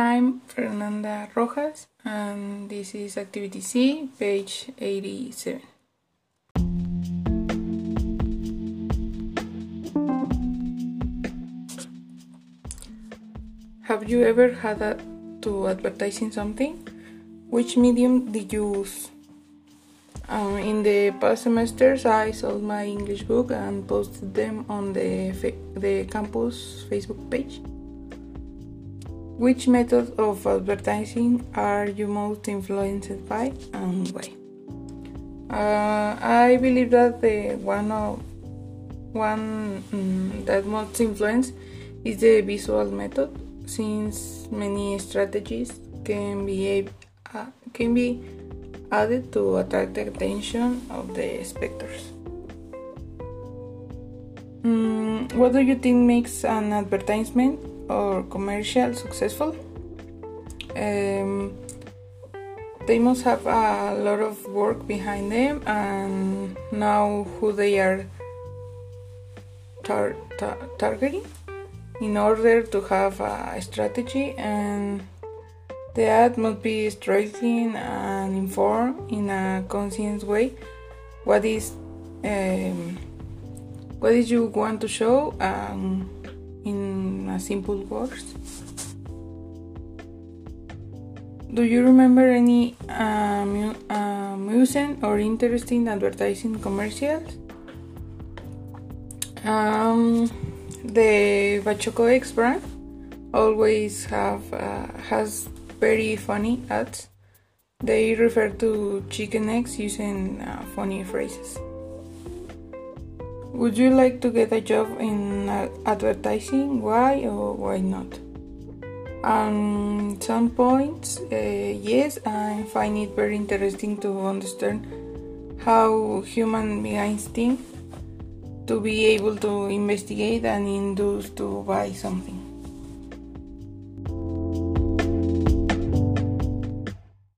I'm Fernanda Rojas and this is Activity C, page 87. Have you ever had a, to advertising something? Which medium did you use? Um, in the past semesters, I sold my English book and posted them on the, the campus Facebook page. Which method of advertising are you most influenced by and why? Uh, I believe that the one of one um, that most influence is the visual method, since many strategies can be uh, can be added to attract the attention of the spectators. Um, what do you think makes an advertisement or commercial successful, um, they must have a lot of work behind them and know who they are tar tar targeting in order to have a strategy and the ad must be striking and informed in a conscious way. What is um, what is you want to show and in a simple words. Do you remember any amusing or interesting advertising commercials? Um, the Bachoco X brand always have uh, has very funny ads. They refer to chicken eggs using uh, funny phrases. Would you like to get a job in advertising? Why or why not? Um, some points, uh, yes, I find it very interesting to understand how human beings think to be able to investigate and induce to buy something.